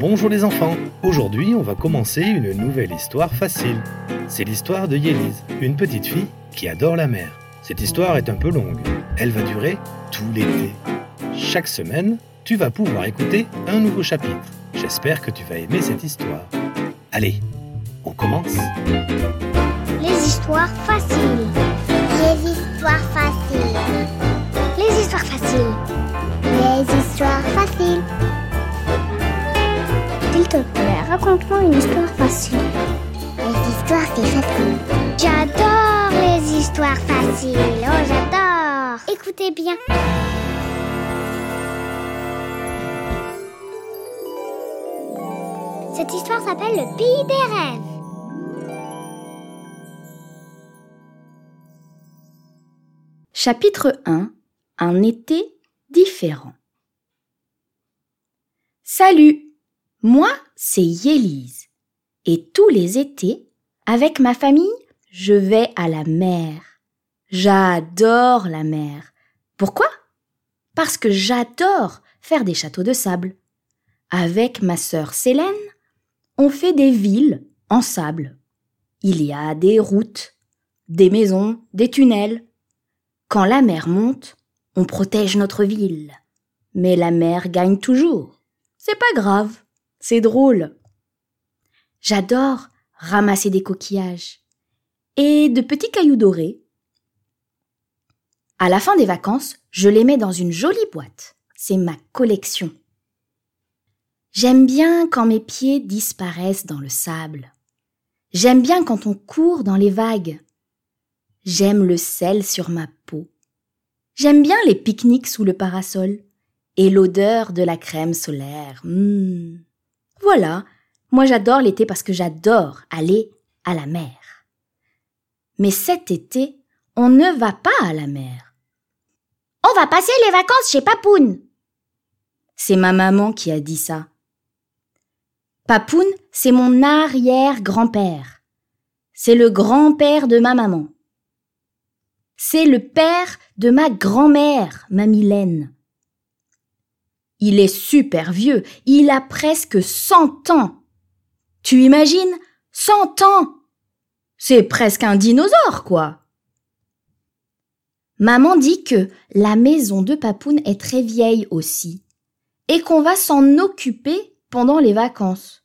Bonjour les enfants, aujourd'hui on va commencer une nouvelle histoire facile. C'est l'histoire de Yélise, une petite fille qui adore la mer. Cette histoire est un peu longue, elle va durer tout l'été. Chaque semaine, tu vas pouvoir écouter un nouveau chapitre. J'espère que tu vas aimer cette histoire. Allez, on commence Les histoires faciles. Les histoires faciles. Les histoires faciles. Les histoires faciles. S'il te plaît, raconte-moi une histoire facile. Les histoires, c'est facile. J'adore les histoires faciles. Oh, j'adore. Écoutez bien. Cette histoire s'appelle Le Pays des Rêves. Chapitre 1 Un été différent. Salut Moi, c'est Yélise. Et tous les étés, avec ma famille, je vais à la mer. J'adore la mer. Pourquoi? Parce que j'adore faire des châteaux de sable. Avec ma sœur Célène, on fait des villes en sable. Il y a des routes, des maisons, des tunnels. Quand la mer monte, on protège notre ville. Mais la mer gagne toujours. C'est pas grave, c'est drôle. J'adore ramasser des coquillages et de petits cailloux dorés. À la fin des vacances, je les mets dans une jolie boîte. C'est ma collection. J'aime bien quand mes pieds disparaissent dans le sable. J'aime bien quand on court dans les vagues. J'aime le sel sur ma peau. J'aime bien les pique-niques sous le parasol et l'odeur de la crème solaire. Mmh. Voilà, moi j'adore l'été parce que j'adore aller à la mer. Mais cet été, on ne va pas à la mer. On va passer les vacances chez Papoun. C'est ma maman qui a dit ça. Papoun, c'est mon arrière-grand-père. C'est le grand-père de ma maman. C'est le père de ma grand-mère, ma Mylène. Il est super vieux, il a presque cent ans. Tu imagines? Cent ans C'est presque un dinosaure, quoi. Maman dit que la maison de Papoun est très vieille aussi, et qu'on va s'en occuper pendant les vacances.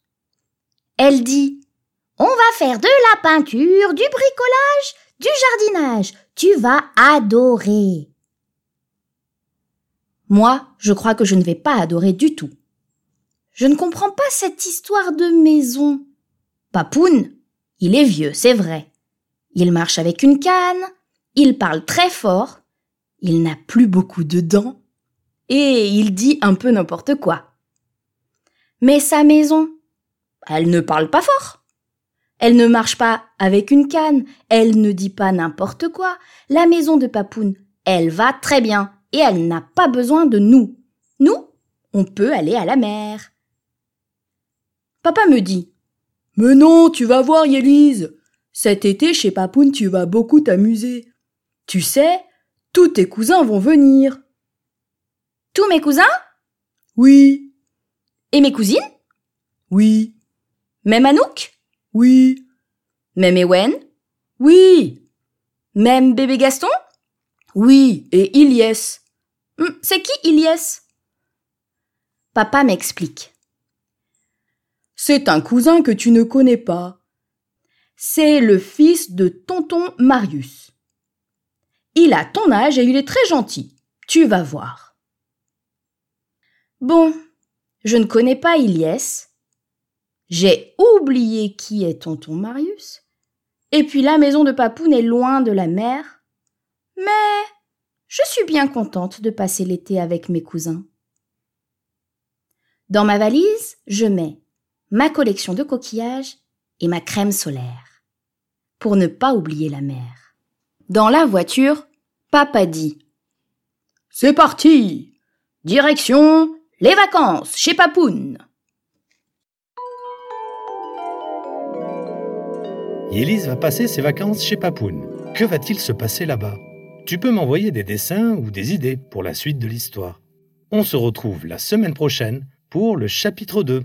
Elle dit On va faire de la peinture, du bricolage, du jardinage. Tu vas adorer. Moi, je crois que je ne vais pas adorer du tout. Je ne comprends pas cette histoire de maison. Papoun, il est vieux, c'est vrai. Il marche avec une canne, il parle très fort, il n'a plus beaucoup de dents, et il dit un peu n'importe quoi. Mais sa maison, elle ne parle pas fort. Elle ne marche pas avec une canne, elle ne dit pas n'importe quoi. La maison de Papoun, elle va très bien et elle n'a pas besoin de nous. Nous, on peut aller à la mer. Papa me dit Mais non, tu vas voir, Yélise. Cet été, chez Papoun, tu vas beaucoup t'amuser. Tu sais, tous tes cousins vont venir. Tous mes cousins? Oui. Et mes cousines? Oui. Même Anouk Oui. Même Ewen Oui. Même bébé Gaston? Oui. Et Ilyes C'est qui Ilyes Papa m'explique. C'est un cousin que tu ne connais pas. C'est le fils de tonton Marius. Il a ton âge et il est très gentil. Tu vas voir. Bon, je ne connais pas Ilyes. J'ai oublié qui est tonton Marius. Et puis la maison de Papoun est loin de la mer. Mais suis bien contente de passer l'été avec mes cousins. Dans ma valise, je mets ma collection de coquillages et ma crème solaire, pour ne pas oublier la mer. Dans la voiture, papa dit C'est parti Direction les vacances chez Papoun Yélise va passer ses vacances chez Papoun. Que va-t-il se passer là-bas? Tu peux m'envoyer des dessins ou des idées pour la suite de l'histoire. On se retrouve la semaine prochaine pour le chapitre 2.